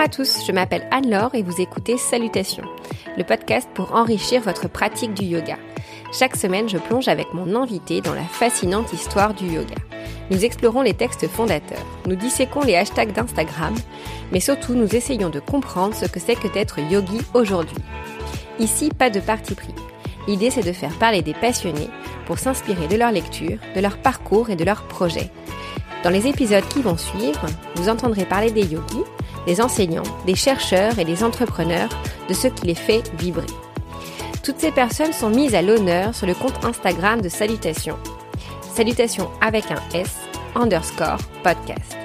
à tous, je m'appelle Anne-Laure et vous écoutez Salutations, le podcast pour enrichir votre pratique du yoga. Chaque semaine, je plonge avec mon invité dans la fascinante histoire du yoga. Nous explorons les textes fondateurs, nous disséquons les hashtags d'Instagram, mais surtout nous essayons de comprendre ce que c'est que d'être yogi aujourd'hui. Ici, pas de parti pris. L'idée, c'est de faire parler des passionnés pour s'inspirer de leur lecture, de leur parcours et de leurs projets. Dans les épisodes qui vont suivre, vous entendrez parler des yogis, des enseignants, des chercheurs et des entrepreneurs, de ce qui les fait vibrer. Toutes ces personnes sont mises à l'honneur sur le compte Instagram de Salutations. Salutations avec un S, underscore podcast.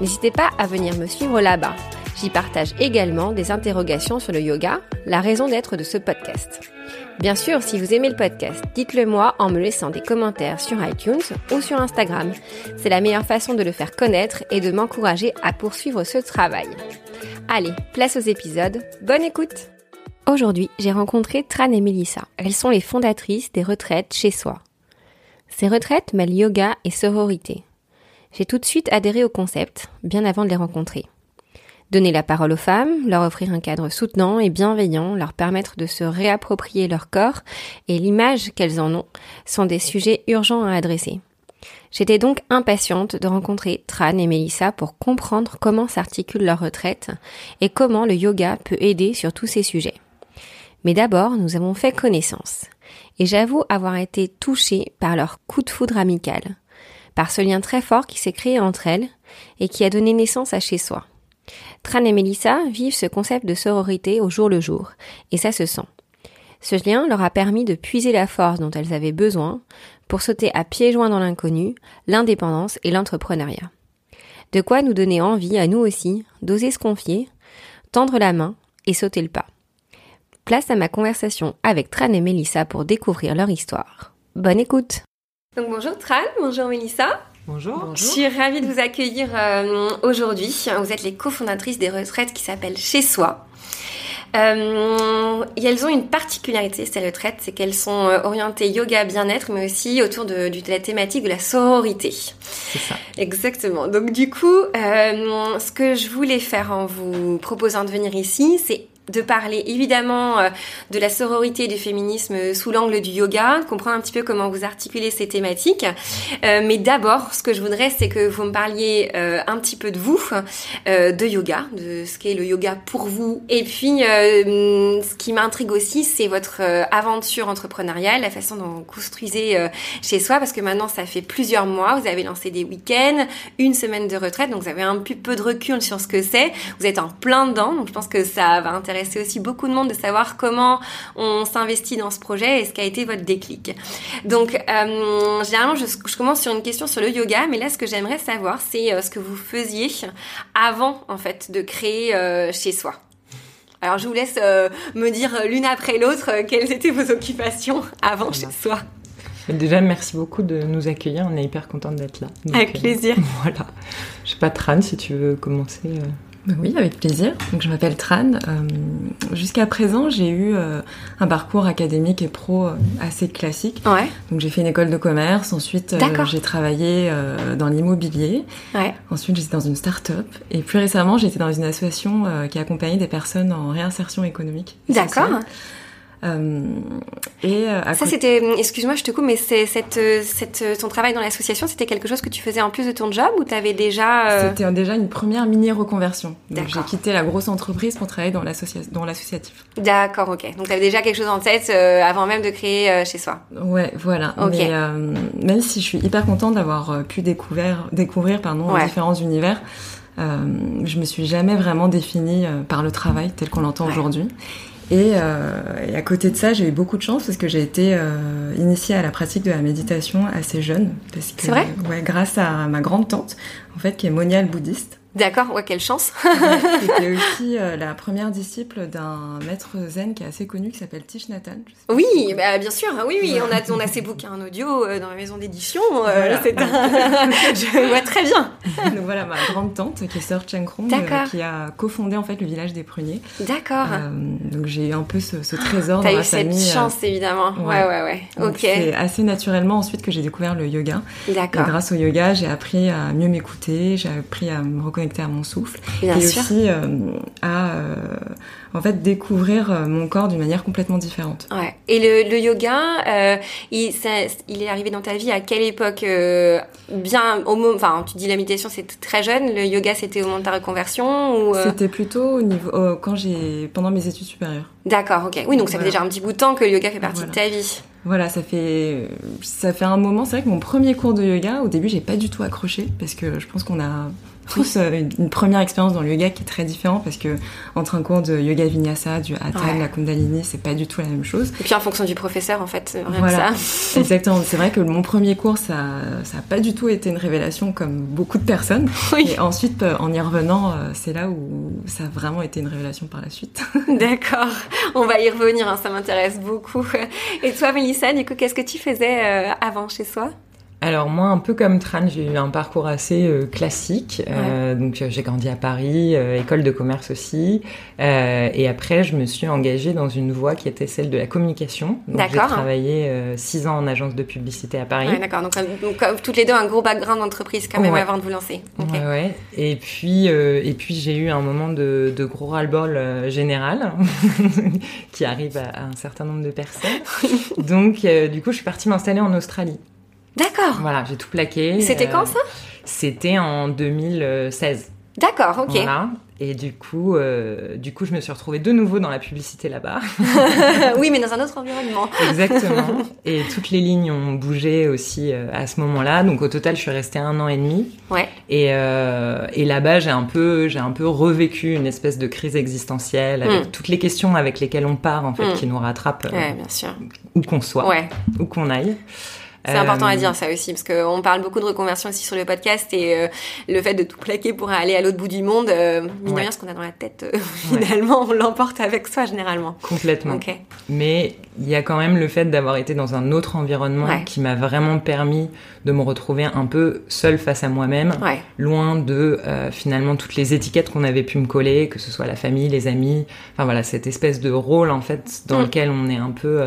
N'hésitez pas à venir me suivre là-bas. J'y partage également des interrogations sur le yoga, la raison d'être de ce podcast. Bien sûr, si vous aimez le podcast, dites-le moi en me laissant des commentaires sur iTunes ou sur Instagram. C'est la meilleure façon de le faire connaître et de m'encourager à poursuivre ce travail. Allez, place aux épisodes. Bonne écoute Aujourd'hui, j'ai rencontré Tran et Melissa. Elles sont les fondatrices des retraites chez soi. Ces retraites mêlent yoga et sororité. J'ai tout de suite adhéré au concept, bien avant de les rencontrer. Donner la parole aux femmes, leur offrir un cadre soutenant et bienveillant, leur permettre de se réapproprier leur corps et l'image qu'elles en ont sont des sujets urgents à adresser. J'étais donc impatiente de rencontrer Tran et Melissa pour comprendre comment s'articule leur retraite et comment le yoga peut aider sur tous ces sujets. Mais d'abord, nous avons fait connaissance. Et j'avoue avoir été touchée par leur coup de foudre amical, par ce lien très fort qui s'est créé entre elles et qui a donné naissance à chez soi. Tran et Melissa vivent ce concept de sororité au jour le jour, et ça se sent. Ce lien leur a permis de puiser la force dont elles avaient besoin pour sauter à pieds joints dans l'inconnu, l'indépendance et l'entrepreneuriat. De quoi nous donner envie à nous aussi d'oser se confier, tendre la main et sauter le pas. Place à ma conversation avec Tran et Melissa pour découvrir leur histoire. Bonne écoute Donc bonjour Tran, bonjour Melissa Bonjour. Je suis ravie de vous accueillir euh, aujourd'hui. Vous êtes les cofondatrices des retraites qui s'appellent Chez Soi. Euh, et elles ont une particularité, ces retraites, c'est qu'elles sont euh, orientées yoga bien-être, mais aussi autour de, de, la thématique de la sororité. C'est ça. Exactement. Donc du coup, euh, ce que je voulais faire en vous proposant de venir ici, c'est de parler évidemment euh, de la sororité du féminisme sous l'angle du yoga, comprendre un petit peu comment vous articulez ces thématiques. Euh, mais d'abord, ce que je voudrais, c'est que vous me parliez euh, un petit peu de vous, de yoga, de ce qu'est le yoga pour vous. Et puis, ce qui m'intrigue aussi, c'est votre aventure entrepreneuriale, la façon dont vous construisez chez soi, parce que maintenant, ça fait plusieurs mois, vous avez lancé des week-ends, une semaine de retraite, donc vous avez un peu de recul sur ce que c'est. Vous êtes en plein dedans, donc je pense que ça va intéresser c'est aussi beaucoup de monde de savoir comment on s'investit dans ce projet et ce qu'a été votre déclic. Donc, euh, généralement, je, je, commence sur une question sur le yoga, mais là, ce que j'aimerais savoir, c'est euh, ce que vous faisiez avant, en fait, de créer euh, chez soi. Alors, je vous laisse euh, me dire l'une après l'autre quelles étaient vos occupations avant chez soi. Déjà, merci beaucoup de nous accueillir. On est hyper contente d'être là. Donc, Avec plaisir. Voilà. Je sais pas, Tran, si tu veux commencer. Oui, avec plaisir. Donc, je m'appelle Tran. Euh, Jusqu'à présent, j'ai eu euh, un parcours académique et pro euh, assez classique. Ouais. Donc, j'ai fait une école de commerce. Ensuite, j'ai travaillé dans l'immobilier. Ouais. Ensuite, j'étais dans une start-up. Et plus récemment, j'étais dans une association qui accompagnait des personnes en réinsertion économique. D'accord. Euh, et euh, ça, c'était, excuse-moi, je te coupe, mais c'est cette, cette, ton travail dans l'association, c'était quelque chose que tu faisais en plus de ton job ou tu avais déjà euh... C'était déjà une première mini reconversion. Donc j'ai quitté la grosse entreprise pour travailler dans l'associatif. D'accord, ok. Donc tu avais déjà quelque chose en tête euh, avant même de créer euh, chez soi. Ouais, voilà. Okay. Mais même si je suis hyper contente d'avoir pu découvrir, découvrir pardon, ouais. différents univers. Euh, je me suis jamais vraiment définie par le travail tel qu'on l'entend ouais. aujourd'hui. Et, euh, et, à côté de ça, j'ai eu beaucoup de chance parce que j'ai été euh, initiée à la pratique de la méditation assez jeune. C'est vrai? Ouais, grâce à ma grande tante, en fait, qui est moniale bouddhiste. D'accord, ouais, quelle chance. C'était aussi euh, la première disciple d'un maître zen qui est assez connu, qui s'appelle Thich Nhat Hanh. Oui, bah, bien sûr, oui, oui, on a, on a ses bouquins en audio euh, dans la maison d'édition. Euh, Voilà. c'est un... Je vois très bien. Donc voilà, ma grande tante, qui est sœur Cheng Krong, D'accord. qui a cofondé en fait le village des pruniers. D'accord. Donc j'ai un peu ce, ce trésor T'as dans eu ma cette chance, évidemment. Ouais, ouais, ouais. Donc ok. C'est assez naturellement ensuite que j'ai découvert le yoga. D'accord. grâce au yoga, j'ai appris à mieux m'écouter, j'ai appris à me reconnaître reconnecter à mon souffle Bien et sûr. aussi euh, à euh, en fait découvrir euh, mon corps d'une manière complètement différente. Ouais. Et le, le yoga, euh, il, ça, il est arrivé dans ta vie à quelle époque euh, Bien au moment, enfin, tu dis la méditation, c'était très jeune. Le yoga, c'était au moment de ta reconversion ou euh, C'était plutôt au niveau quand j'ai pendant mes études supérieures. D'accord, ok. Oui, donc ça fait déjà un petit bout de temps que le yoga fait partie Voilà. de ta vie. Voilà, ça fait ça fait un moment. C'est vrai que mon premier cours de yoga, au début, j'ai pas du tout accroché parce que je pense qu'on a tous euh, une, première expérience dans le yoga qui est très différente parce que entre un cours de yoga vinyasa, du hatha, Ouais. de la kundalini, c'est pas du tout la même chose. Et puis en fonction du professeur, en fait, rien Voilà. que ça. Exactement. C'est vrai que mon premier cours, ça, ça a pas du tout été une révélation comme beaucoup de personnes. Oui. Et ensuite, euh, en y revenant, euh, c'est là où ça a vraiment été une révélation par la suite. D'accord. On va y revenir, hein, ça m'intéresse beaucoup. Et toi, Mélissa, du coup, qu'est-ce que tu faisais avant chez soi? Alors moi, un peu comme Tran, j'ai eu un parcours assez euh, classique. Euh, donc euh, j'ai grandi à Paris, euh, école de commerce aussi. Et après, je me suis engagée dans une voie qui était celle de la communication. Donc j'ai travaillé six ans en agence de publicité à Paris. Ouais, d'accord. Donc, donc, toutes les deux, un gros background d'entreprise quand même Ouais. avant de vous lancer. Ouais. Et puis, et puis j'ai eu un moment de, de gros ras-le-bol général qui arrive à, à un certain nombre de personnes. Donc, du coup, je suis partie m'installer en Australie. D'accord. Voilà, j'ai tout plaqué. C'était Euh, quand ça? C'était en 2016. D'accord, ok. Voilà. Et du coup, euh, du coup, je me suis retrouvée de nouveau dans la publicité là-bas. oui, mais dans un autre environnement. Exactement. Et toutes les lignes ont bougé aussi euh, à ce moment-là. Donc au total, je suis restée un an et demi. Ouais. Et, euh, et là-bas, j'ai un peu, j'ai un peu revécu une espèce de crise existentielle avec Mm. toutes les questions avec lesquelles on part en fait, Mm. qui nous rattrapent euh, Ouais, bien sûr. où qu'on soit, Ouais. où qu'on aille. C'est important à Euh, dire ça aussi, parce qu'on parle beaucoup de reconversion aussi sur le podcast et euh, le fait de tout plaquer pour aller à l'autre bout du monde, euh, mine Ouais. rien, ce qu'on a dans la tête, euh, finalement, on l'emporte avec soi généralement. Complètement. Mais il y a quand même le fait d'avoir été dans un autre environnement Ouais. qui m'a vraiment permis de me retrouver un peu seule face à moi-même, loin de finalement toutes les étiquettes qu'on avait pu me coller, que ce soit la famille, les amis, enfin voilà, cette espèce de rôle en fait dans Mm. lequel on est un peu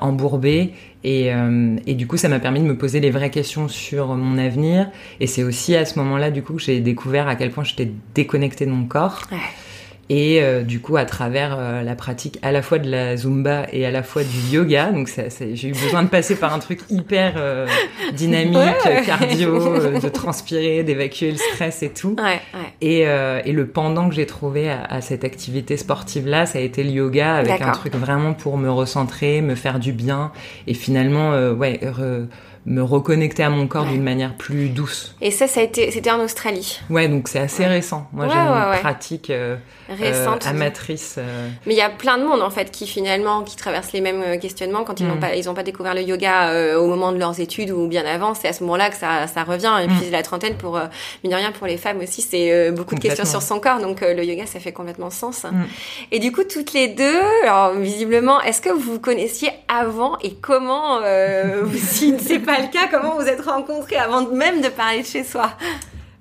embourbé. Et, euh, et du coup, ça m'a permis de me poser les vraies questions sur mon avenir. Et c'est aussi à ce moment-là, du coup, que j'ai découvert à quel point j'étais déconnectée de mon corps. Ouais. Et euh, du coup, à travers euh, la pratique à la fois de la zumba et à la fois du yoga, donc j'ai eu besoin de passer par un truc hyper euh, dynamique, Ouais. cardio, euh, de transpirer, d'évacuer le stress et tout. Ouais, ouais. Et, euh, et le pendant que j'ai trouvé à, à cette activité sportive-là, ça a été le yoga, avec un truc vraiment pour me recentrer, me faire du bien, et finalement, euh, ouais, re- me reconnecter à mon corps Ouais. d'une manière plus douce. Et ça, ça a été, c'était en Australie, Ouais, donc c'est assez Ouais. récent. Moi, Ouais, j'ai une pratique euh, récente. euh, amatrice. euh, Mais il y a plein de monde en fait qui finalement qui traversent les mêmes questionnements quand ils n'ont Mm. pas ils ont pas découvert le yoga au moment de leurs études ou bien avant. C'est à ce moment-là que ça ça revient. Et Mm. puis la trentaine pour mine de rien pour les femmes aussi c'est beaucoup de questions sur son corps. Donc le yoga ça fait complètement sens. Mm. Et du coup toutes les deux, alors visiblement, est-ce que vous vous connaissiez avant et comment vous- c'est pas le cas, comment vous êtes rencontrés avant même de parler de chez soi?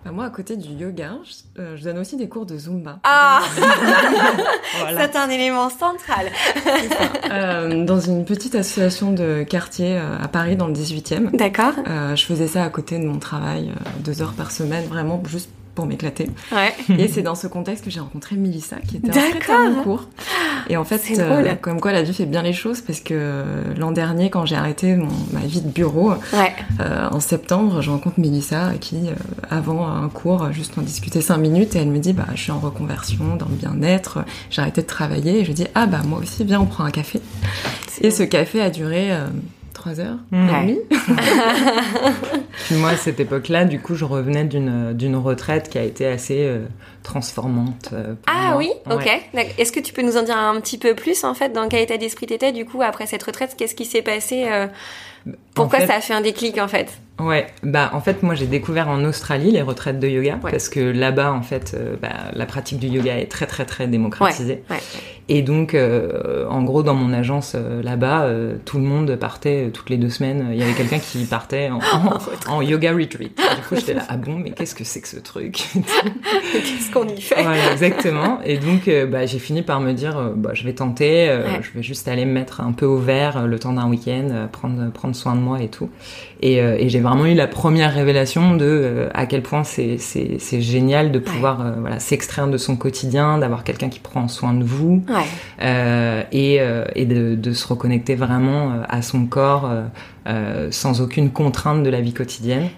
Bah, moi, à côté du yoga, je, euh, je donne aussi des cours de zumba. Ah, voilà. c'est un élément central. Euh, dans une petite association de quartier euh, à Paris, dans le 18e. D'accord. Je faisais ça à côté de mon travail, deux heures par semaine, vraiment juste pour m'éclater. Ouais. Et c'est dans ce contexte que j'ai rencontré Mélissa, qui était inscrite à mon cours. Et en fait, euh, comme quoi la vie fait bien les choses, parce que euh, l'an dernier, quand j'ai arrêté mon, ma vie de bureau, Ouais. euh, en septembre, je rencontre Mélissa, qui, euh, avant un cours, juste on discutait cinq minutes, et elle me dit, bah, je suis en reconversion, dans le bien-être, j'ai arrêté de travailler, et je dis, ah bah moi aussi, viens, on prend un café. Et ce café a duré euh, trois heures et Ouais. demie. Puis moi, à cette époque-là, du coup, je revenais d'une d'une retraite qui a été assez euh, transformante. euh, pour Ah moi. oui, ok. Ouais. Est-ce que tu peux nous en dire un petit peu plus en fait dans quel état d'esprit t'étais du coup après cette retraite? Qu'est-ce qui s'est passé euh, Pourquoi En fait- ça a fait un déclic en fait? Ouais, bah en fait moi j'ai découvert en Australie les retraites de yoga Ouais. parce que là-bas en fait euh, bah, la pratique du yoga est très très très démocratisée Ouais. Et donc, euh, en gros, dans mon agence euh, là-bas, euh, tout le monde partait euh, toutes les deux semaines. Il y avait quelqu'un qui partait en, en- en yoga retreat. Du coup, j'étais là, ah bon, mais qu'est-ce que c'est que ce truc? Qu'est-ce qu'on y fait? Voilà, exactement. Et donc, euh, bah, j'ai fini par me dire, bah, je vais tenter. Ouais. Je vais juste aller me mettre un peu au vert le temps d'un week-end, prendre prendre soin de moi et tout. Et, euh, et j'ai vraiment eu la première révélation de à quel point c'est génial de pouvoir voilà s'extraire de son quotidien, d'avoir quelqu'un qui prend soin de vous Ouais. Euh, et, euh, de, se reconnecter vraiment euh, à son corps sans aucune contrainte de la vie quotidienne.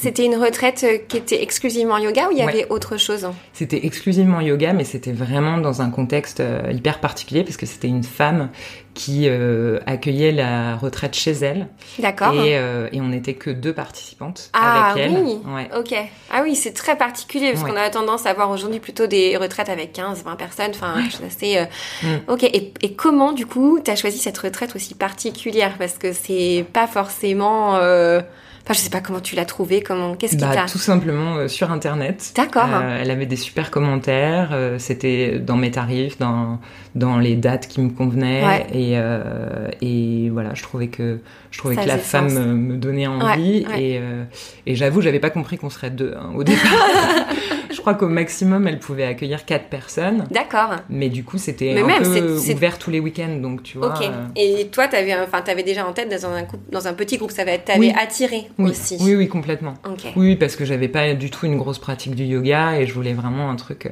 C'était une retraite euh, qui était exclusivement yoga ou il y Ouais. avait autre chose C'était exclusivement yoga, mais c'était vraiment dans un contexte euh, hyper particulier parce que c'était une femme qui euh, accueillait la retraite chez elle D'accord. et, euh, et on n'était que deux participantes Ah avec elle. oui. Ouais. Ok. Ah oui, c'est très particulier parce Ouais. qu'on a tendance à voir aujourd'hui plutôt des retraites avec 15, 20 personnes. Enfin, assez. euh, Mm. Ok. Et, et comment, du coup, t'as choisi cette retraite aussi particulière? Parce que c'est pas forcément. Enfin, je sais pas comment tu l'as trouvée. Comment Qu'est-ce qui Bah, t'a tout simplement euh, sur internet. D'accord. Euh, elle avait des super commentaires. euh, C'était dans mes tarifs, dans dans les dates qui me convenaient. Ouais. Et euh, et voilà, je trouvais que je trouvais Ça que la femme sens. me, donnait envie. Ouais, ouais. Et euh, et j'avoue, j'avais pas compris qu'on serait deux hein, au départ. je crois qu'au maximum, elle pouvait accueillir quatre personnes. D'accord. Mais du coup, c'était un même, peu ouvert tous les week-ends, donc tu vois. Ok. euh, Et toi, t'avais, enfin, t'avais déjà en tête dans un couple, dans un petit groupe, ça va, t'avais Oui. attiré oui, aussi. oui, oui, complètement. Ok. Oui, parce que j'avais pas du tout une grosse pratique du yoga et je voulais vraiment un truc, euh,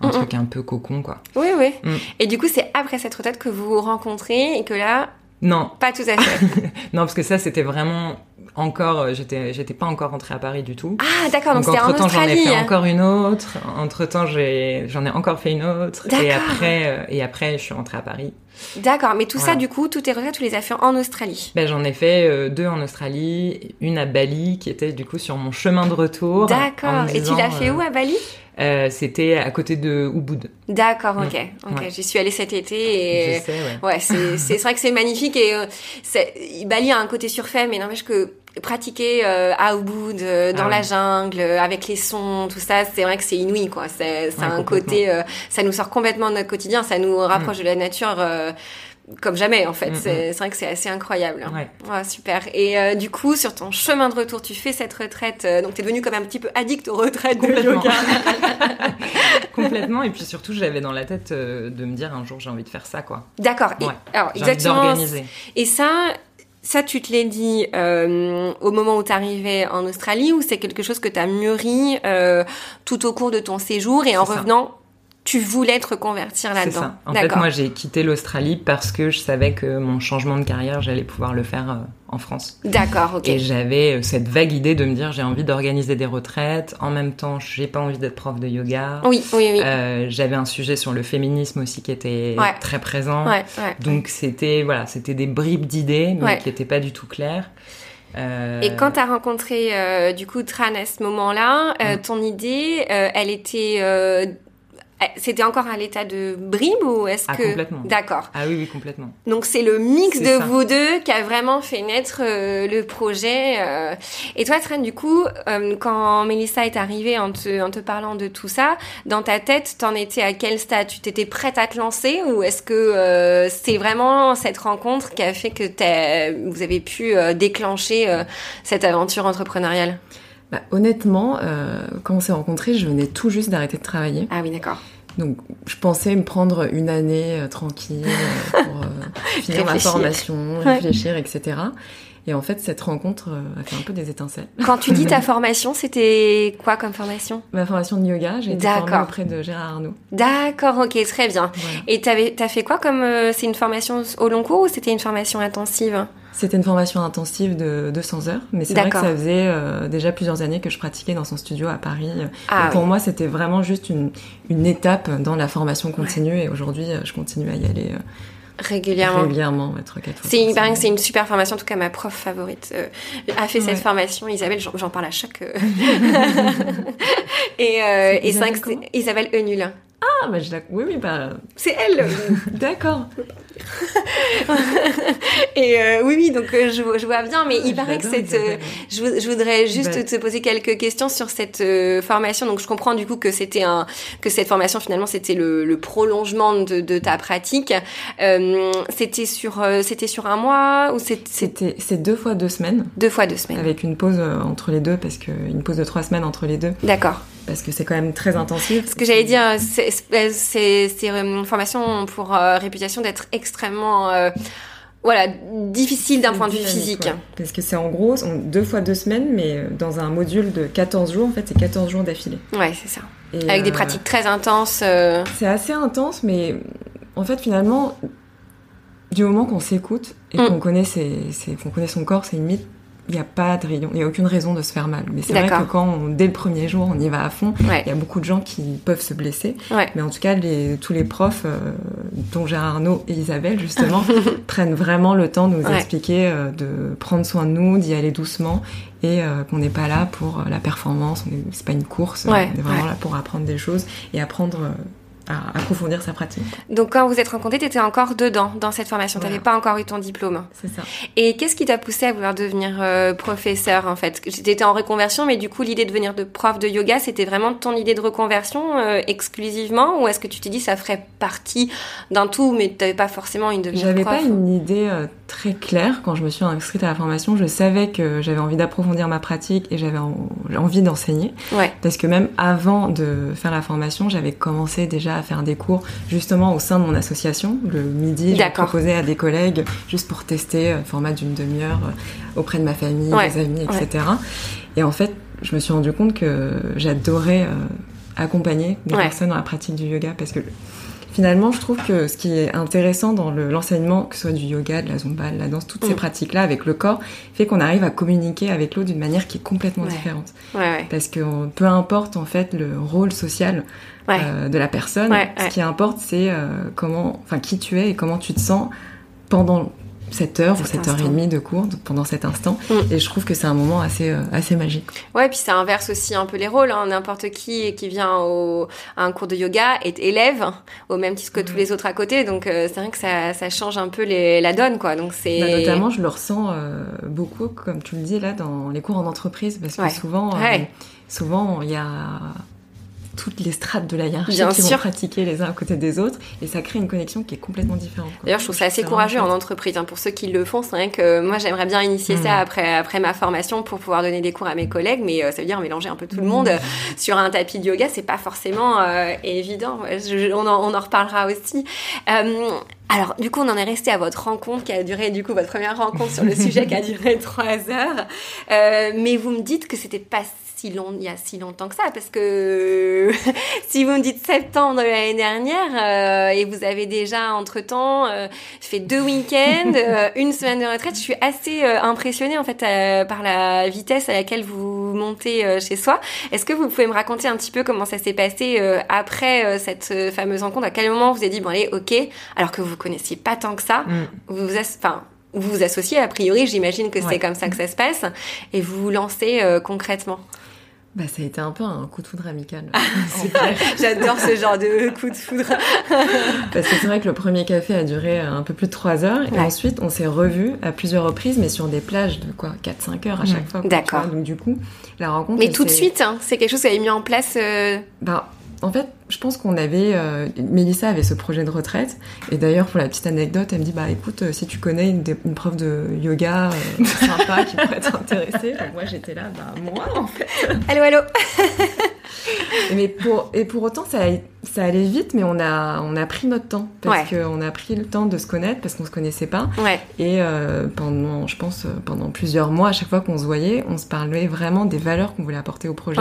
un Mm, truc un peu cocon, quoi. Oui, oui. Mm. Et du coup, c'est après cette retraite que vous vous rencontrez et que là, Non, pas tout à fait. non, parce que ça, c'était vraiment encore, euh, j'étais, j'étais pas encore rentrée à Paris du tout. ah, d'accord. Donc, c'était en entre temps, j'en ai Australie. fait encore une autre. Entre temps, j'ai, j'en ai encore fait une autre. Et D'accord. après, euh, et après, je suis rentrée à Paris. D'accord. Mais tout ça, du coup, toutes tes retraites, tu les as fait en Australie. Ben, j'en ai fait euh, deux en Australie, une à Bali, qui était du coup sur mon chemin de retour. D'accord. Et tu l'as fait euh, où à Bali? Euh, C'était à côté de Ubud. D'accord. Ok. Mm. Ok. Ouais. J'y suis allée cet été et. Je sais, ouais. Ouais, c'est c'est vrai que c'est magnifique et euh, c'est- Bali a un côté surfait, mais n'empêche que pratiquer euh, à Ubud, euh, dans Ah la jungle, euh, avec les sons, tout ça, c'est vrai que c'est inouï, quoi. C'est c'est Ouais, un côté, euh, ça nous sort complètement de notre quotidien, ça nous rapproche de la nature. Comme jamais en fait, Mm, c'est c'est vrai que c'est assez incroyable. hein. Ouais. Super. Et euh, du coup, sur ton chemin de retour, tu fais cette retraite, euh, donc t'es devenu comme un petit peu addict aux retraites de Complètement. yoga. Complètement. Et puis surtout, j'avais dans la tête euh, de me dire un jour j'ai envie de faire ça, quoi. D'accord. Et- Ouais. Alors exactement. Et ça, ça tu te l'es dit au moment où tu arrivais en Australie ou c'est quelque chose que tu as mûri tout au cours de ton séjour et en ça. Tu voulais te reconvertir C'est là-dedans ça. En fait, moi, j'ai quitté l'Australie parce que je savais que mon changement de carrière, j'allais pouvoir le faire euh, en France. D'accord, ok. Et j'avais euh, cette vague idée de me dire j'ai envie d'organiser des retraites. En même temps, j'ai pas envie d'être prof de yoga. Oui, oui, oui. Euh, j'avais un sujet sur le féminisme aussi qui était Ouais. très présent. ouais, ouais. Donc c'était voilà, c'était des bribes d'idées, mais qui n'étaient pas du tout claires. Euh, Et quand tu as rencontré euh, du coup Tran à ce moment-là, ton idée, elle était, euh, c'était encore à l'état de bribe ou est-ce Ah, que complètement. D'accord. Ah oui, oui, complètement. Donc c'est le mix C'est de ça. vous deux qui a vraiment fait naître euh, le projet. euh. Et toi, Tran, du coup, euh, quand Mélissa est arrivée en te, en te parlant de tout ça, dans ta tête, t'en étais à quel stade? Tu t'étais prête à te lancer ou est-ce que c'est vraiment cette rencontre qui a fait que t'as- vous avez pu déclencher cette aventure entrepreneuriale? Bah, honnêtement, euh, quand on s'est rencontrés, je venais tout juste d'arrêter de travailler. Ah oui, d'accord. Donc, je pensais me prendre une année euh, tranquille euh, pour euh, finir ma Réfléchir. formation, Ouais. réfléchir, etc. Et en fait, cette rencontre a fait un peu des étincelles. Quand tu dis ta formation, c'était quoi comme formation? Ma formation de yoga, j'ai été formée auprès de Gérard Arnaud. D'accord, ok, très bien. Voilà. Et t'as fait quoi comme euh, c'est une formation au long cours ou c'était une formation intensive? C'était une formation intensive de 200 heures, mais c'est vrai que ça faisait euh, déjà plusieurs années que je pratiquais dans son studio à Paris. Ah Et pour oui. moi, c'était vraiment juste une, une étape dans la formation continue. Et aujourd'hui, euh, je continue à y aller euh, régulièrement. régulièrement, C'est, semaine. c'est une super formation. En tout cas, ma prof favorite euh, a fait cette formation. Isabelle, j'en, parle à chaque. et euh, et Isabelle c'est Isabelle Eunul. Ah, bah, je la... Oui, oui, bah, C'est elle. d'accord. et euh, oui, oui, donc euh, je, je, vois bien, mais il paraît que cette. Euh, je, je, voudrais juste bah te poser quelques questions sur cette formation. Donc je comprends du coup que c'était un que cette formation finalement c'était le, le, prolongement de, de, ta pratique. c'était sur c'était sur un mois ou c'était c'est deux fois deux semaines. Deux fois deux semaines. Avec une pause entre les deux parce que une pause de trois semaines entre les deux. D'accord parce que c'est quand même très intensif. Ce que j'allais dire, c'est une formation pour réputation d'être extrêmement voilà, difficile d'un point de vue physique. Parce que c'est en gros deux fois deux semaines, mais euh, dans un module de 14 jours, en fait, c'est 14 jours d'affilée. Ouais, c'est ça. Avec des euh, pratiques très intenses. Euh. C'est assez intense, mais en fait, finalement, du moment qu'on s'écoute et mm. qu'on connaît, son corps, c'est une mythe il n'y a pas de il n'y a aucune raison de se faire mal. Mais c'est vrai que quand, dès le premier jour, on y va à fond, il y a beaucoup de gens qui peuvent se blesser. Mais en tout cas, les, tous les profs, euh, dont Gérard Arnaud et Isabelle, justement, prennent vraiment le temps de nous expliquer euh, de prendre soin de nous, d'y aller doucement et euh, qu'on n'est pas là pour la performance, c'est pas une course, on est vraiment là pour apprendre des choses et apprendre à approfondir sa pratique. Donc quand vous êtes rencontrés, tu étais encore dedans, dans cette formation, tu n'avais pas encore eu ton diplôme. C'est ça. Et qu'est-ce qui t'a poussé à vouloir devenir euh, professeur en fait? Tu étais en reconversion, mais du coup l'idée de devenir de prof de yoga, c'était vraiment ton idée de reconversion euh, exclusivement? Ou est-ce que tu t'es dit ça ferait partie d'un tout, mais tu n'avais pas forcément une devenir J'avais pas une idée euh, très claire quand je me suis inscrite à la formation. Je savais que j'avais envie d'approfondir ma pratique et j'avais envie d'enseigner. Ouais. Parce que même avant de faire la formation, j'avais commencé déjà à faire des cours justement au sein de mon association. Le midi, je proposais à des collègues juste pour tester un euh, format d'une demi-heure euh, auprès de ma famille, des amis, etc. Et en fait, je me suis rendu compte que j'adorais euh, accompagner des personnes dans la pratique du yoga parce que finalement, je trouve que ce qui est intéressant dans l'enseignement, que ce soit du yoga, de la zumba, de la danse, toutes ces mm. pratiques-là avec le corps, fait qu'on arrive à communiquer avec l'autre d'une manière qui est complètement différente. Parce que peu importe en fait le rôle social euh, de la personne, ce qui importe c'est euh, comment, enfin qui tu es et comment tu te sens pendant cette heure ou cette heure et demie de cours pendant cet instant. Mm. Et je trouve que c'est un moment assez, euh, assez magique. Ouais, puis ça inverse aussi un peu les rôles. Hein. N'importe qui qui vient au, à un cours de yoga est élève, au même titre que tous les autres à côté. Donc euh, c'est vrai que ça, ça, change un peu les, la donne, quoi. Donc c'est bah, notamment, je le ressens euh, beaucoup, comme tu le dis là, dans les cours en entreprise, parce que souvent, souvent il y a toutes les strates de la hiérarchie qui vont pratiquer les uns à côté des autres et ça crée une connexion qui est complètement différente. D'ailleurs, je trouve ça assez courageux en entreprise. Hein, pour ceux qui le font, c'est vrai que moi, j'aimerais bien initier ça mm. après, après ma formation pour pouvoir donner des cours à mes collègues, mais euh, ça veut dire mélanger un peu tout le monde mm. sur un tapis de yoga, c'est pas forcément euh, évident. on, en, on, en, reparlera aussi. Euh, alors, du coup, on en est resté à votre rencontre qui a duré, du coup, votre première rencontre sur le sujet qui a duré trois heures. Euh, mais vous me dites que c'était pas si long, il y a si longtemps que ça, parce que si vous me dites septembre de l'année dernière euh, et vous avez déjà entre temps euh, fait deux week-ends, euh, une semaine de retraite, je suis assez euh, impressionnée en fait par la vitesse à laquelle vous montez chez soi. Est-ce que vous pouvez me raconter un petit peu comment ça s'est passé après cette fameuse rencontre? À quel moment vous avez dit bon allez, ok, alors que vous connaissiez pas tant que ça, mm. vous, enfin vous vous associez a priori, j'imagine que c'est comme ça que ça se passe, et vous vous lancez concrètement. Bah, ça a été un peu un coup de foudre amical. J'adore ce genre de coup de foudre. Parce que c'est vrai que le premier café a duré un peu plus de 3 heures. Et ensuite, on s'est revus à plusieurs reprises, mais sur des plages de quoi 4-5 heures à chaque fois. D'accord. Donc du coup, la rencontre... Mais tout de suite, hein, c'est quelque chose qui avait mis en place... Euh... Bah, en fait, je pense qu'on avait. Euh, Mélissa avait ce projet de retraite. Et d'ailleurs, pour la petite anecdote, elle me dit Bah écoute, euh, si tu connais une, une prof de yoga euh, sympa qui pourrait t'intéresser. Donc moi, j'étais là Bah moi, en fait. Allô, allô Mais pour, et pour autant, ça ça allait vite, mais on a, on a pris notre temps. Parce qu'on a pris le temps de se connaître, parce qu'on se connaissait pas. Et euh, pendant, je pense, pendant plusieurs mois, à chaque fois qu'on se voyait, on se parlait vraiment des valeurs qu'on voulait apporter au projet,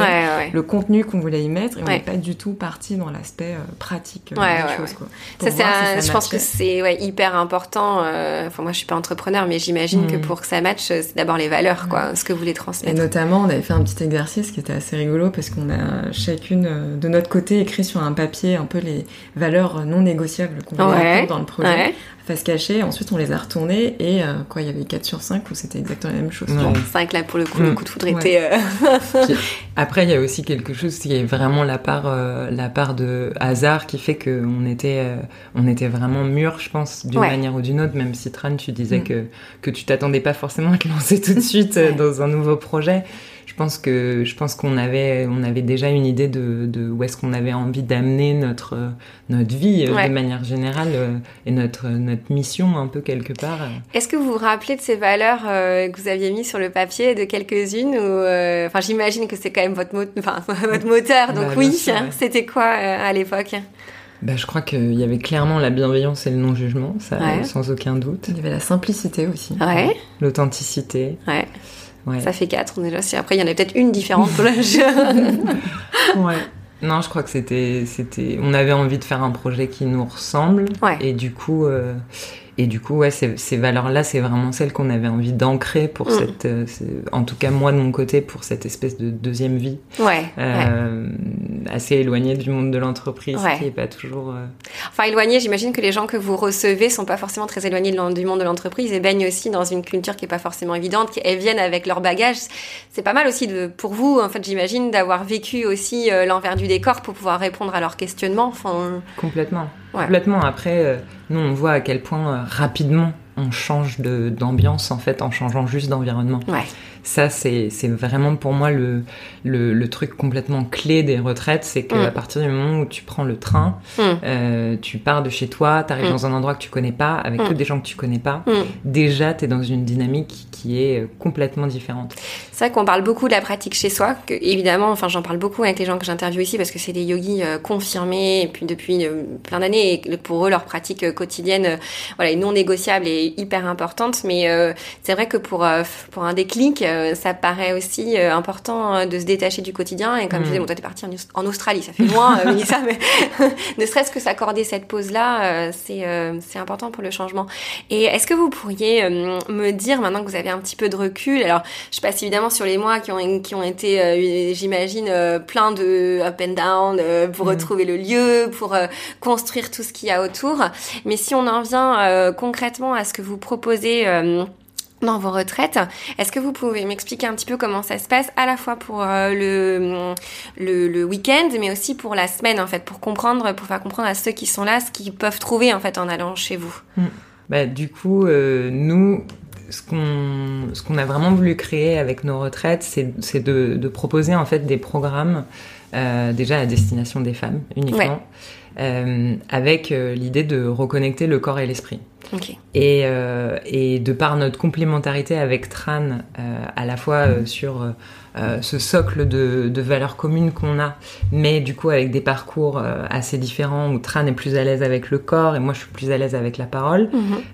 le contenu qu'on voulait y mettre, et on n'est pas du tout parti dans l'aspect euh, pratique euh, des choses. Quoi. Ça, ça, je pense que c'est hyper important. Enfin, moi, je suis pas entrepreneur, mais j'imagine que mm. pour que ça matche, c'est d'abord les valeurs, quoi, ce que vous voulez transmettre. Et notamment, on avait fait un petit exercice qui était assez rigolo, parce qu'on a chacune de notre côté écrit sur un papier un peu les valeurs non négociables qu'on voulait dans le projet face cachée. Ensuite, on les a retournés et euh, quoi, il y avait 4 sur 5 où c'était exactement la même chose. Ouais. 5 là pour le coup, le mm. coup de foudre était. Euh, après, il y a aussi quelque chose qui est vraiment la part, euh, la part de hasard qui fait qu'on était, on était vraiment mûrs, je pense, d'une manière ou d'une autre. Même si Tran, tu disais mm. que que tu t'attendais pas forcément à te lancer tout de suite dans un nouveau projet je pense que je pense qu'on avait on avait déjà une idée de, de où est-ce qu'on avait envie d'amener notre notre vie euh, de manière générale euh, et notre notre mission un peu quelque part. Est-ce que vous vous rappelez de ces valeurs euh, que vous aviez mis sur le papier de quelques-unes ou enfin j'imagine que c'est quand même votre enfin votre moteur donc bah, oui c'était quoi à l'époque? Bah, je crois qu'il y avait clairement la bienveillance et le non-jugement, ça, sans aucun doute. Il y avait la simplicité aussi. Ouais. L'authenticité. Ouais. Ça fait quatre déjà. Si après il y en a peut-être une différente pour l'âge. ouais. Non, je crois que c'était, c'était, on avait envie de faire un projet qui nous ressemble. Et du coup, euh, et du coup, ouais, ces, ces valeurs-là, c'est vraiment celles qu'on avait envie d'ancrer pour mm. cette, euh, en tout cas moi de mon côté, pour cette espèce de deuxième vie. Ouais. Euh, assez éloignée du monde de l'entreprise, qui est pas toujours. Euh, enfin, éloignée, j'imagine que les gens que vous recevez sont pas forcément très éloignés du monde de l'entreprise et baignent aussi dans une culture qui est pas forcément évidente, qui elles viennent avec leur bagage. C'est pas mal aussi de, pour vous, en fait, j'imagine, d'avoir vécu aussi l'envers du décor pour pouvoir répondre à leurs questionnements. Enfin... Complètement. Complètement. Après, nous, on voit à quel point rapidement on change d'ambiance en fait en changeant juste d'environnement. Ça, c'est vraiment pour moi le, le, truc complètement clé des retraites, c'est qu'à mm. partir du moment où tu prends le train, mm. euh, tu pars de chez toi, tu arrives mm. dans un endroit que tu connais pas, avec que des gens que tu connais pas, déjà tu es dans une dynamique qui est euh, complètement différente. C'est vrai qu'on parle beaucoup de la pratique chez soi, que évidemment, enfin j'en parle beaucoup avec les gens que j'interviewe ici parce que c'est des yogis euh, confirmés et puis depuis plein d'années et pour eux leur pratique quotidienne voilà est non négociable et hyper importante mais c'est vrai que pour pour un déclic euh, ça paraît aussi euh, important euh, de se détacher du quotidien. Et comme je disais, mm. bon, toi, t'es parti en, Australie, ça fait loin, mais ne serait-ce que s'accorder cette pause-là, c'est c'est important pour le changement. Et est-ce que vous pourriez me dire, maintenant que vous avez un petit peu de recul, alors je passe évidemment sur les mois qui ont, qui ont été, j'imagine, plein de up and down pour mm. retrouver le lieu, pour construire tout ce qu'il y a autour. Mais si on en vient concrètement à ce que vous proposez dans vos retraites. Est-ce que vous pouvez m'expliquer un petit peu comment ça se passe à la fois pour euh, le, le, le week-end mais aussi pour la semaine en fait pour comprendre pour faire comprendre à ceux qui sont là ce qu'ils peuvent trouver en fait en allant chez vous? Hmm. Bah, du coup euh, nous ce qu'on ce qu'on a vraiment voulu créer avec nos retraites c'est de, de, proposer en fait des programmes euh, déjà à destination des femmes uniquement avec euh, l'idée de reconnecter le corps et l'esprit. Et, euh, et, de par notre complémentarité avec Tran, euh, à la fois euh, sur ce socle de, de valeurs communes qu'on a, mais du coup avec des parcours assez différents où Tran est plus à l'aise avec le corps et moi je suis plus à l'aise avec la parole.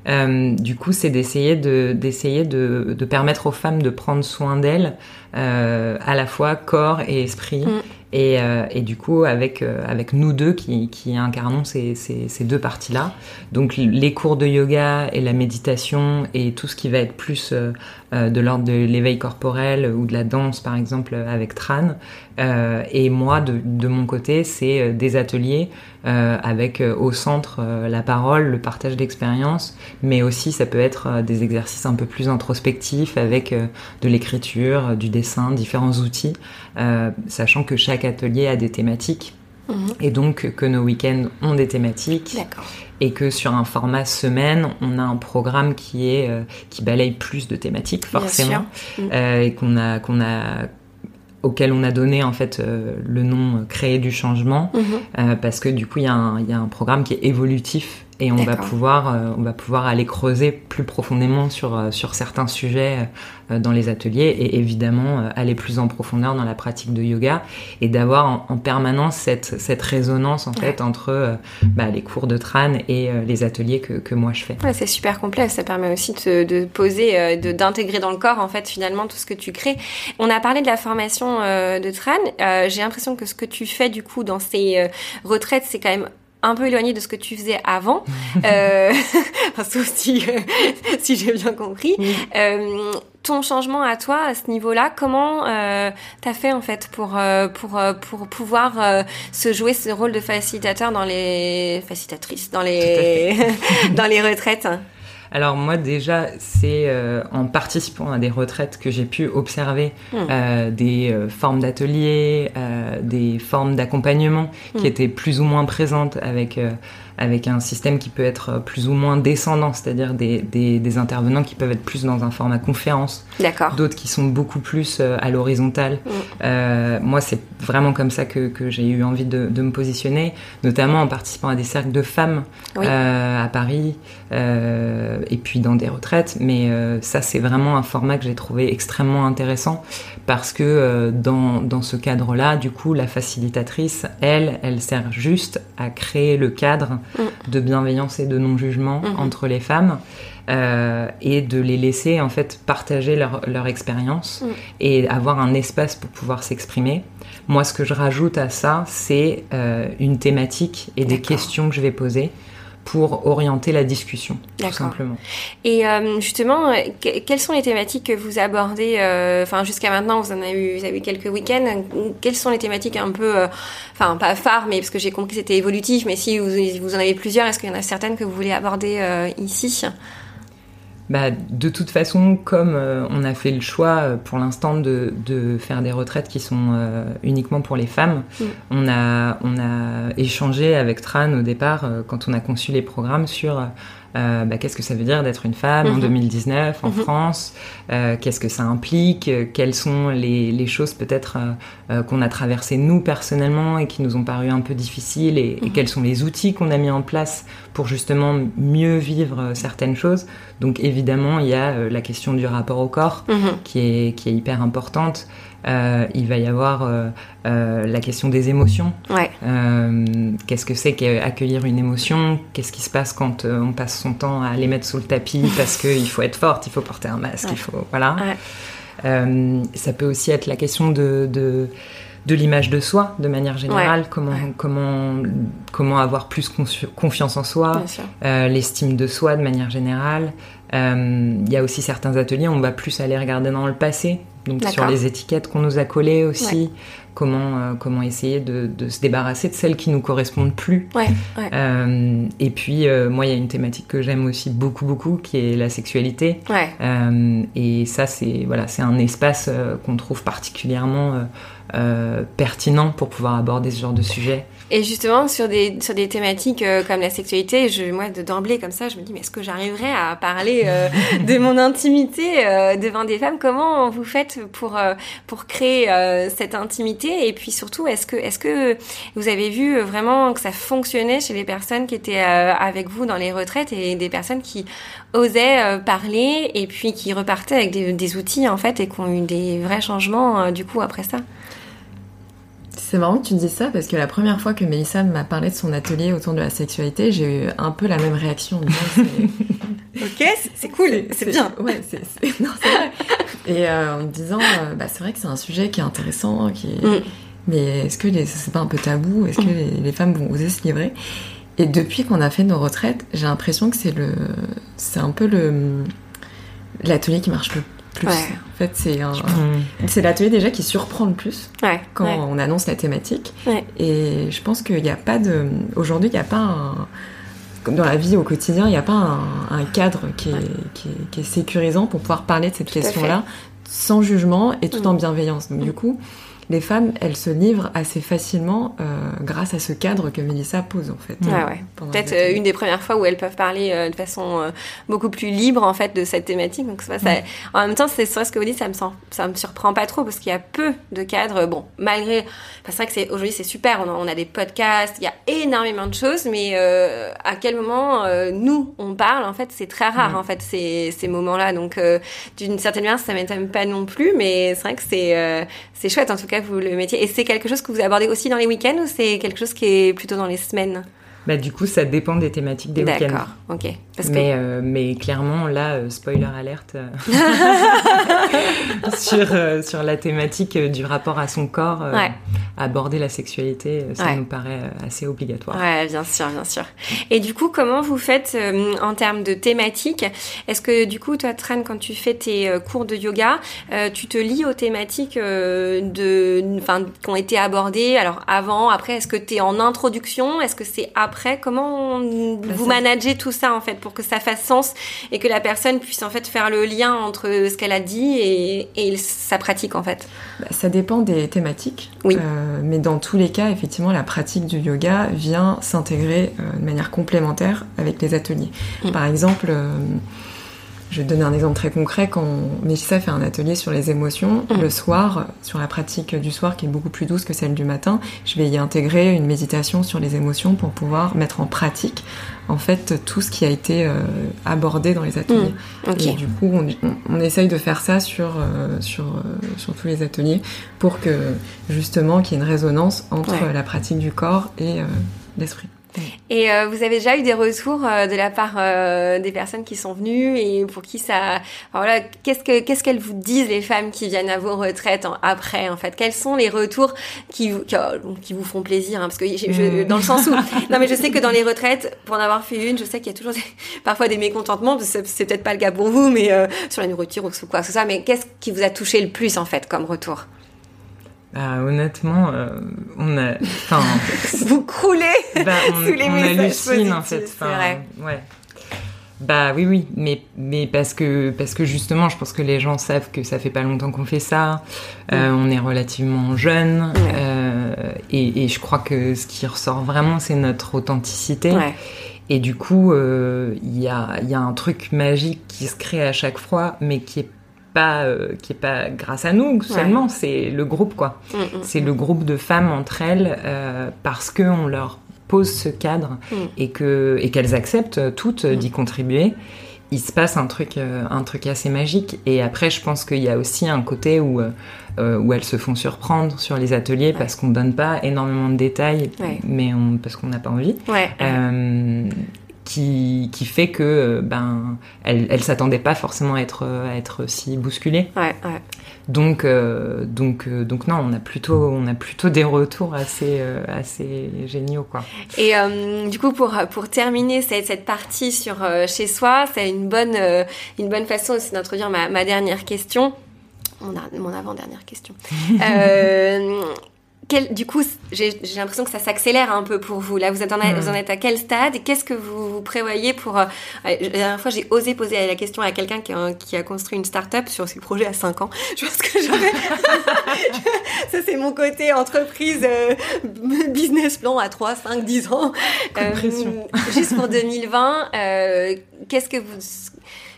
Mhm. du coup, c'est d'essayer de, d'essayer de, de, permettre aux femmes de prendre soin d'elles à la fois corps et esprit. Mhm. Et, euh, et, du coup, avec, euh, avec nous deux qui, qui incarnons ces, ces, ces deux parties-là, donc les cours de yoga et la méditation et tout ce qui va être plus euh, de l'ordre de l'éveil corporel ou de la danse, par exemple, avec Tran. Et moi, de, de mon côté, c'est des ateliers avec au centre la parole, le partage d'expériences, mais aussi ça peut être des exercices un peu plus introspectifs avec de l'écriture, du dessin, différents outils, sachant que chaque atelier a des thématiques. Mhm. Et donc que nos week-ends ont des thématiques. Et que sur un format semaine, on a un programme qui est euh, qui balaye plus de thématiques forcément euh, et qu'on a qu'on a auquel on a donné en fait euh, le nom créer du changement mhm. parce que du coup il y, il y, a un programme qui est évolutif et on va pouvoir euh, on va pouvoir aller creuser plus profondément sur euh, sur certains sujets euh, dans les ateliers et évidemment aller plus en profondeur dans la pratique de yoga et d'avoir en, permanence cette cette résonance en fait entre bah, les cours de Tran et les ateliers que, que moi je fais. Ouais, c'est super complet, ça permet aussi de, de poser de d'intégrer dans le corps en fait finalement tout ce que tu crées. On a parlé de la formation de Tran, j'ai l'impression que ce que tu fais du coup dans ces retraites, c'est quand même un peu éloigné de ce que tu faisais avant, euh, sauf si, si j'ai bien compris. Euh, ton changement à toi à ce niveau-là, comment euh, t'as fait en fait pour euh, pour euh, pour pouvoir euh, se jouer ce rôle de facilitateur dans les facilitatrices dans les dans les retraites? Alors moi déjà, c'est euh, en participant à des retraites que j'ai pu observer Hmm. euh, des euh, formes d'ateliers, euh, des formes d'accompagnement qui Hmm. étaient plus ou moins présentes avec euh, avec un système qui peut être plus ou moins descendant, c'est-à-dire des, des, des intervenants qui peuvent être plus dans un format conférence, D'accord. d'autres qui sont beaucoup plus euh, à l'horizontale. Mm. Euh, moi, c'est vraiment comme ça que, que j'ai eu envie de, de me positionner, notamment en participant à des cercles de femmes Oui. euh, à Paris euh, et puis dans des retraites. Mais ça, c'est vraiment un format que j'ai trouvé extrêmement intéressant parce que dans, dans ce cadre-là, du coup, la facilitatrice, elle, elle sert juste à créer le cadre Mm. de bienveillance et de non-jugement Mhm. entre les femmes. Euh, et de les laisser en fait partager leur, leur expérience Mm. et avoir un espace pour pouvoir s'exprimer. Moi, ce que je rajoute à ça, c'est euh, une thématique et des questions que je vais poser pour orienter la discussion, tout simplement. Et euh, justement, que- quelles sont les thématiques que vous abordez euh, Enfin, jusqu'à maintenant, vous en avez eu, vous avez eu quelques week-ends. Quelles sont les thématiques un peu, euh, enfin, pas phares, mais parce que j'ai compris que c'était évolutif. Mais si vous, vous en avez plusieurs, est-ce qu'il y en a certaines que vous voulez aborder ici? Bah, de toute façon, comme euh, on a fait le choix euh, pour l'instant de, de faire des retraites qui sont euh, uniquement pour les femmes, Mm. on, a, on a échangé avec Tran au départ, quand on a conçu les programmes, sur euh, bah, qu'est-ce que ça veut dire d'être une femme en Mhm. 2019 en Mhm. France, euh, qu'est-ce que ça implique, euh, quelles sont les, les choses peut-être euh, euh, qu'on a traversées nous personnellement et qui nous ont paru un peu difficiles et, et Mhm. quels sont les outils qu'on a mis en place pour justement mieux vivre euh, certaines choses? Donc évidemment, il y a la question du rapport au corps Mhm. qui est, qui est hyper importante. Euh, il va y avoir euh, euh, la question des émotions. Ouais. Qu'est-ce que c'est qu'accueillir une émotion? Qu'est-ce qui se passe quand on passe son temps à les mettre sous le tapis parce qu'il faut être forte, il faut porter un masque, Ouais. il faut voilà. Ouais. Ça peut aussi être la question de, de, de l'image de soi de manière générale. Comment Ouais. comment comment avoir plus confi- confiance en soi euh, l'estime de soi de manière générale. Euh, Il y a aussi certains ateliers, on va plus aller regarder dans le passé, donc sur les étiquettes qu'on nous a collées aussi, comment, euh, comment essayer de, de se débarrasser de celles qui nous correspondent plus. Et puis, moi, il y a une thématique que j'aime aussi beaucoup, beaucoup, qui est la sexualité. Et ça, c'est voilà, un espace qu'on trouve particulièrement euh, pertinent pour pouvoir aborder ce genre de sujet. Et justement, sur des, sur des thématiques euh, comme la sexualité, je, moi, de d'emblée, comme ça, je me dis, mais est-ce que j'arriverai à parler euh, de mon intimité euh, devant des femmes? Comment vous faites pour, pour créer cette intimité? Et puis surtout, est-ce que, est-ce que vous avez vu vraiment que ça fonctionnait chez les personnes qui étaient avec vous dans les retraites et des personnes qui osaient parler et puis qui repartaient avec des, des outils, en fait, et qui ont eu des vrais changements, du coup, après ça? C'est marrant que tu dis ça parce que la première fois que Mélissa m'a parlé de son atelier autour de la sexualité, j'ai eu un peu la même réaction. en disant, c'est- Ok, c'est- cool, c'est bien. Ouais, c'est vrai. Et euh, en me disant, euh, bah, c'est vrai que c'est un sujet qui est intéressant, qui est- Mm. mais est-ce que les- c'est pas un peu tabou? Est-ce que les, les femmes vont oser se livrer? Et depuis qu'on a fait nos retraites, j'ai l'impression que c'est le, c'est un peu le l'atelier qui marche le plus. Ouais. En fait, c'est un- Mm. c'est l'atelier déjà qui surprend le plus Ouais. quand ouais. on annonce la thématique. Ouais. Et je pense qu'il n'y a pas de. Aujourd'hui, il n'y a pas un. comme Dans la vie au quotidien, il n'y a pas un, un cadre qui est, qui, est, qui est sécurisant pour pouvoir parler de cette question-là sans jugement et tout Mm. en bienveillance. Donc, du coup, les femmes, elles se livrent assez facilement euh, grâce à ce cadre que Mélissa pose, en fait. Euh, ouais. pendant Peut-être euh, une des premières fois où elles peuvent parler euh, de façon euh, beaucoup plus libre en fait de cette thématique. Donc pas ça. En même temps, c'est ce que vous dites, ça me sent, ça me surprend pas trop parce qu'il y a peu de cadres. Bon, malgré, enfin, c'est vrai que c'est aujourd'hui c'est super. On a, on a des podcasts, il y a énormément de choses, mais euh, à quel moment euh, nous on parle en fait, c'est très rare en fait ces, ces moments-là. Donc euh, d'une certaine manière, ça m'étonne pas non plus, mais c'est vrai que c'est euh, c'est chouette en tout cas vous le mettiez. Et c'est quelque chose que vous abordez aussi dans les week-ends ou c'est quelque chose qui est plutôt dans les semaines? Bah, du coup, ça dépend des thématiques des week-ends. D'accord, ok. Parce que- Mais, euh, mais clairement, là, euh, spoiler alerte euh, sur, euh, sur la thématique du rapport à son corps, Ouais. aborder la sexualité, ça Ouais. nous paraît assez obligatoire. Ouais, bien sûr, bien sûr. Et du coup, comment vous faites en termes de thématiques? Est-ce que du coup, toi, Tran, quand tu fais tes cours de yoga, tu te lis aux thématiques de, qui ont été abordées? Alors avant, après, est-ce que tu es en introduction? Est-ce que c'est après Comment vous ça- managez tout ça en fait pour que ça fasse sens et que la personne puisse en fait faire le lien entre ce qu'elle a dit et, et sa pratique en fait? Bah, Ça dépend des thématiques, Oui. Euh, mais dans tous les cas, effectivement, la pratique du yoga vient s'intégrer euh, de manière complémentaire avec les ateliers. Mm. Par exemple, euh, je vais te donner un exemple très concret. Quand Mélissa fait un atelier sur les émotions, Mm. le soir, sur la pratique du soir qui est beaucoup plus douce que celle du matin, je vais y intégrer une méditation sur les émotions pour pouvoir mettre en pratique en fait tout ce qui a été euh, abordé dans les ateliers. Ok. Et du coup, on, on- on essaye de faire ça sur, euh, sur, euh, sur tous les ateliers pour que justement qu'il y ait une résonance entre Ouais. la pratique du corps et l'esprit. Et euh, vous avez déjà eu des retours euh, de la part euh, des personnes qui sont venues et pour qui ça, voilà, qu'est-ce que qu'est-ce qu'elles vous disent les femmes qui viennent à vos retraites en- après en fait? Quels sont les retours qui vous qui, qui vous font plaisir hein, Parce que je, je- Mm. dans le sens où non mais je sais que dans les retraites, pour en avoir fait une, je sais qu'il y a toujours des- parfois des mécontentements. parce que C'est c'est peut-être pas le cas pour vous, mais euh, sur la nourriture ou quoi que ce soit. Mais qu'est-ce qui vous a touché le plus en fait comme retour? Ah, honnêtement, euh, on a, enfin, Vous croulez bah, on, Sous les on hallucine en fait. vrai. ouais. Bah oui, oui, mais, mais parce que parce que justement, je pense que les gens savent que ça fait pas longtemps qu'on fait ça. Euh, on est relativement jeune Ouais. euh, et, et je crois que ce qui ressort vraiment, c'est notre authenticité. Ouais. Et du coup, euh, il y, a, il y a un truc magique qui se crée à chaque fois, mais qui est pas euh, qui est pas grâce à nous seulement. C'est le groupe quoi. Mm, mm. C'est le groupe de femmes entre elles euh, parce que on leur pose ce cadre Mm. et que et qu'elles acceptent euh, toutes Mm. d'y contribuer. Il se passe un truc euh, un truc assez magique. Et après, je pense qu'il y a aussi un côté où où elles se font surprendre sur les ateliers parce qu'on donne pas énormément de détails, Ouais. mais on, parce qu'on n'a pas envie. Qui, qui fait que euh, ben elle, elle s'attendait pas forcément à être à être si bousculée. Ouais. Ouais. Donc euh, donc euh, donc non, on a plutôt on a plutôt des retours assez euh, assez géniaux quoi. Et du coup, pour pour terminer cette, cette partie sur chez soi, c'est une bonne une bonne façon aussi d'introduire ma, ma dernière question, mon, ar- mon avant dernière question. euh, quel, du coup, j'ai l'impression que ça s'accélère un peu pour vous. Là, vous êtes en, vous en êtes à quel stade et qu'est-ce que vous, vous prévoyez pour euh, La dernière fois, j'ai osé poser la question à quelqu'un qui, a- qui a construit une start-up sur ses projets à 5 ans. Je pense que j'avais. Ça, c'est mon côté entreprise, euh, business plan à 3, 5, 10 ans. Pression. juste pour 2020, euh, qu'est-ce que vous.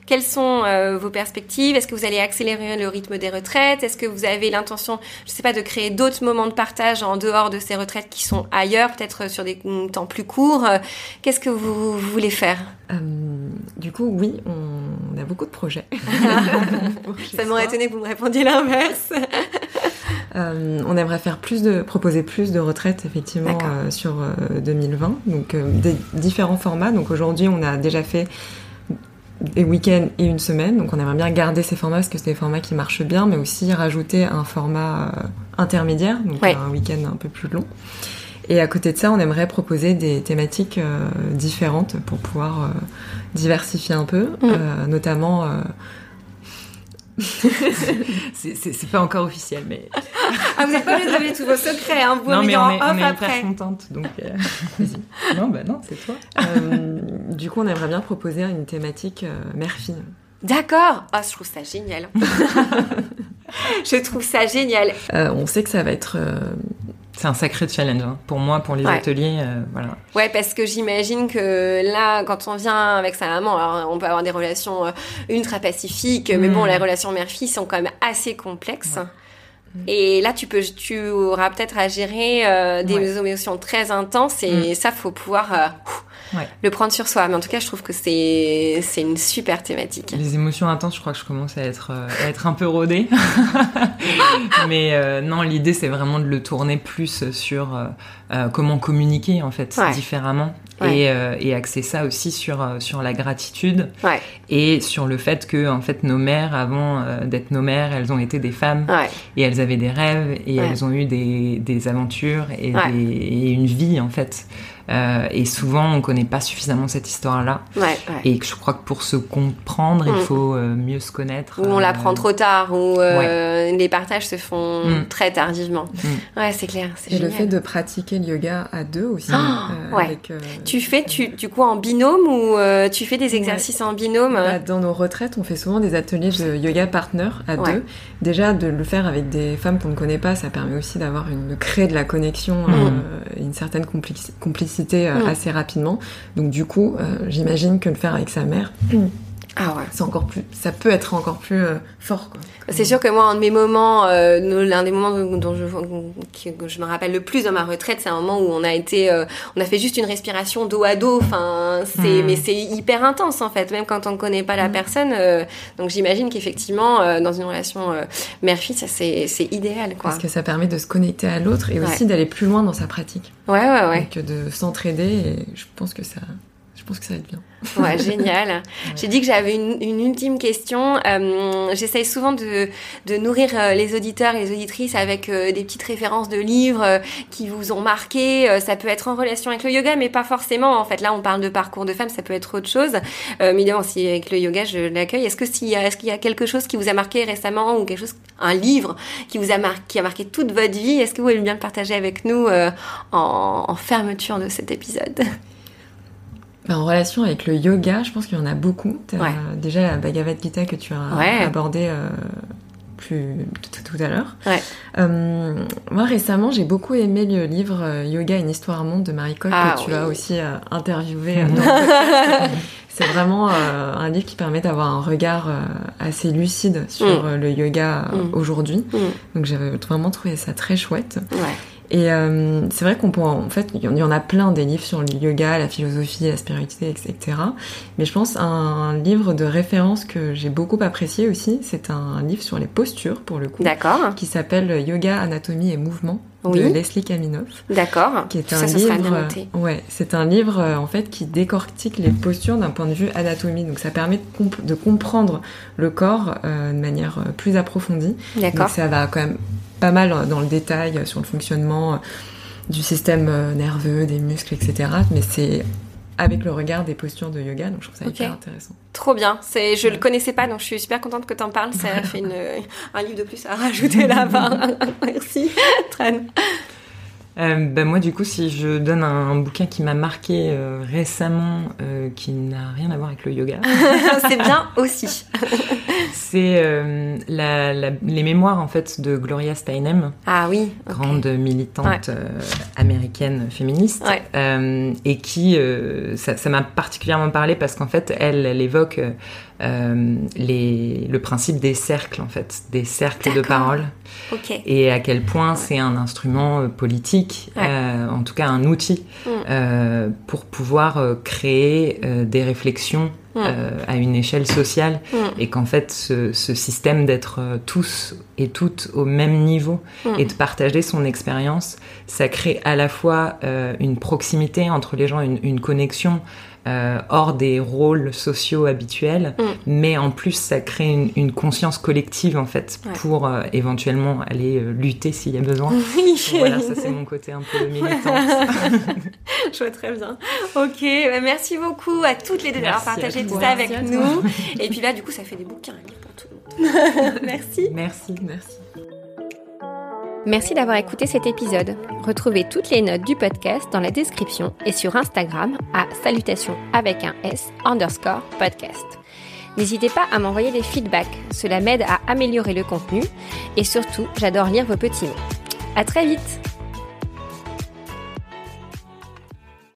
Quelles sont euh, vos perspectives? Est-ce que vous allez accélérer le rythme des retraites? Est-ce que vous avez l'intention, je sais pas, de créer d'autres moments de partage en dehors de ces retraites qui sont ailleurs, peut-être sur des mm, temps plus courts? Euh, Qu'est-ce que vous, voulez faire? Euh, du coup, oui, on, a beaucoup de projets. Ça m'aurait étonné que vous me répondiez l'inverse. Euh, on aimerait faire plus de, proposer plus de retraites effectivement euh, sur euh, 2020, donc euh, des différents formats. Donc aujourd'hui, on a déjà fait des week-ends et une semaine, donc on aimerait bien garder ces formats parce que c'est des formats qui marchent bien, mais aussi rajouter un format euh, intermédiaire, donc Ouais. un week-end un peu plus long. Et à côté de ça, on aimerait proposer des thématiques euh, différentes pour pouvoir euh, diversifier un peu, Mm. euh, notamment. C'est- pas encore officiel, mais Ah, vous n'êtes pas de révéler tous vos secrets, hein. vous non mais on est, en on off est après. hyper contente donc. euh, Vas-y. Non bah non, c'est toi. euh, du coup, on aimerait bien proposer une thématique euh, mère-fille. D'accord. Ah, je trouve ça génial. je trouve ça génial. Euh, on sait que ça va être euh, C'est un sacré challenge hein. pour moi, pour les Ouais. ateliers, euh, voilà. Ouais, parce que j'imagine que là, quand on vient avec sa maman, alors on peut avoir des relations euh, ultra pacifiques, mais Mm. bon, les relations mère-fille sont quand même assez complexes. Et là, tu peux, tu auras peut-être à gérer euh, des Ouais. émotions très intenses, et ça, faut pouvoir euh, Ouais. le prendre sur soi. Mais en tout cas, je trouve que c'est c'est une super thématique. Les émotions intenses, je crois que je commence à être, euh, à être un peu rodée. Mais euh, non, l'idée, c'est vraiment de le tourner plus sur euh, comment communiquer, en fait, Ouais. différemment. et, euh, et, axer ça aussi sur sur la gratitude et sur le fait que en fait nos mères avant d'être nos mères elles ont été des femmes et elles avaient des rêves et elles ont eu des, des aventures et, des, et, une vie en fait euh, et souvent, on connaît pas suffisamment cette histoire-là. Ouais, ouais. Et je crois que pour se comprendre, il mm. faut euh, mieux se connaître. Ou on l'apprend euh, trop tard, ou les partages se font mm. très tardivement. Mm. Ouais, c'est clair. Et génial. le fait de pratiquer le yoga à deux aussi. Oh, ouais. Avec, tu fais tu, du coup en binôme ou tu fais des exercices en binôme? Bah, Dans nos retraites, on fait souvent des ateliers de yoga partner à deux. Déjà, de le faire avec des femmes qu'on ne connaît pas, ça permet aussi d'avoir une, de créer de la connexion, une certaine complicité euh, mm. assez rapidement. Donc du coup, euh, j'imagine que le faire avec sa mère, mm. Ah ouais. C'est encore plus, ça peut être encore plus euh, fort. Quoi. C'est sûr que moi, un de mes moments, euh, l'un des moments dont je, que je me rappelle le plus dans ma retraite, c'est un moment où on a été, euh, on a fait juste une respiration dos à dos. Enfin, c'est, hmm. mais c'est hyper intense en fait, même quand on ne connaît pas la hmm. personne. donc j'imagine qu'effectivement, dans une relation mère-fille, ça c'est, c'est idéal quoi. Parce que ça permet de se connecter à l'autre et aussi d'aller plus loin dans sa pratique. Ouais ouais ouais. Que de s'entraider. Et je pense que ça, je pense que ça va être bien. Ouais, génial. J'ai dit que j'avais une, une, ultime question. Euh, J'essaye souvent de, de nourrir euh, les auditeurs et les auditrices avec euh, des petites références de livres euh, qui vous ont marqué. ça peut être en relation avec le yoga, mais pas forcément. En fait, là, on parle de parcours de femme, ça peut être autre chose. mais évidemment, si avec le yoga, je l'accueille. Est-ce que s'il y a, est-ce qu'il y a quelque chose qui vous a marqué récemment ou quelque chose, un livre qui vous a marqué, qui a marqué toute votre vie? Est-ce que vous voulez bien le partager avec nous en, en fermeture de cet épisode? Bah, en relation avec le yoga, je pense qu'il y en a beaucoup. déjà la Bhagavad Gita que tu as abordé euh, plus tout, à l'heure. Euh, moi récemment, j'ai beaucoup aimé le livre euh, Yoga, une histoire à monde de Marie Coll ah que tu as aussi interviewé. C'est vraiment un livre qui permet d'avoir un regard assez lucide sur mm. le yoga mm. aujourd'hui. Mm. Donc j'avais vraiment trouvé ça très chouette. Ouais. Et euh, c'est vrai qu'on peut, en fait, il y en a plein des livres sur le yoga, la philosophie, la spiritualité, etc. Mais je pense un livre de référence que j'ai beaucoup apprécié aussi, c'est un livre sur les postures pour le coup, qui s'appelle Yoga, anatomie et mouvement de Leslie Kaminoff. D'accord. Qui est un livre. Ouais, c'est un livre euh, en fait qui décortique les postures d'un point de vue anatomie. Donc ça permet de, de comprendre le corps euh, de manière euh, plus approfondie. D'accord. Ça va quand même pas mal dans le détail sur le fonctionnement du système nerveux, des muscles, etc. Mais c'est avec le regard des postures de yoga, donc je trouve ça hyper intéressant. Trop bien, c'est, je le connaissais pas, donc je suis super contente que tu en parles, ça fait une, un livre de plus à rajouter là-bas. Merci, Tran. Euh, ben moi, du coup, si je donne un, bouquin qui m'a marqué euh, récemment, euh, qui n'a rien à voir avec le yoga, c'est bien aussi. c'est euh, les mémoires en fait de Gloria Steinem, ah oui, grande militante ouais. américaine féministe, ouais. et qui ça m'a particulièrement parlé parce qu'en fait, elle, elle évoque les, le principe des cercles, en fait, des cercles de parole. Okay. Et à quel point c'est un instrument euh, ouais. euh, en tout cas un outil, mm. euh, pour pouvoir euh, créer des réflexions mm. à une échelle sociale. Mm. Et qu'en fait, ce, ce système d'être tous et toutes au même niveau et de partager son expérience, ça crée à la fois une proximité entre les gens, une, une connexion euh, hors des rôles sociaux habituels, mm. mais en plus ça crée une, une conscience collective en fait ouais. pour euh, éventuellement aller euh, lutter s'il y a besoin. voilà, ça c'est mon côté un peu militant. Je vois très bien. Ok, bah merci beaucoup à toutes les deux d'avoir partagé tout ça avec nous. Et puis là, du coup, ça fait des bouquins à lire pour tout le monde. merci. Merci, merci. Merci d'avoir écouté cet épisode. Retrouvez toutes les notes du podcast dans la description et sur Instagram à salutation avec un S underscore podcast. N'hésitez pas à m'envoyer des feedbacks, cela m'aide à améliorer le contenu et surtout, j'adore lire vos petits mots. À très vite!